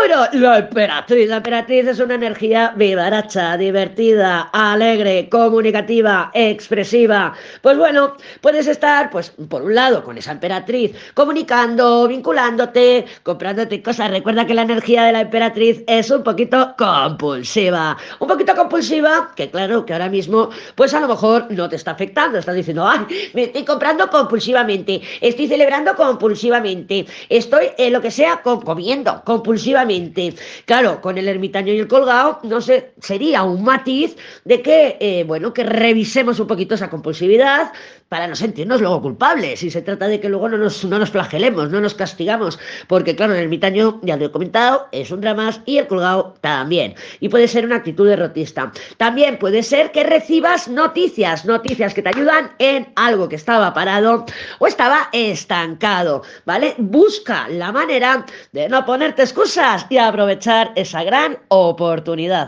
Tauro, la emperatriz. La emperatriz es una energía vivaracha, divertida, alegre, comunicativa, expresiva. Pues bueno, puedes estar, pues, por un lado, con esa emperatriz, comunicando, vinculándote, comprándote cosas. Recuerda que la energía de la emperatriz es un poquito compulsiva. Un poquito compulsiva, que claro, que ahora mismo, pues a lo mejor no te está afectando. Estás diciendo, ay, me estoy comprando compulsivamente, estoy celebrando compulsivamente, estoy en lo que sea comiendo compulsivamente. Claro, con el ermitaño y el colgado, no sé, sería un matiz de que, eh, bueno, que revisemos un poquito esa compulsividad, para no sentirnos luego culpables. Y se trata de que luego no nos, no nos flagelemos, no nos castigamos, porque claro, el ermitaño, ya lo he comentado, es un drama y el colgado también. Y puede ser una actitud derrotista. También puede ser que recibas noticias, noticias que te ayudan en algo que estaba parado o estaba estancado, ¿vale? Busca la manera de no ponerte excusas y aprovechar esa gran oportunidad.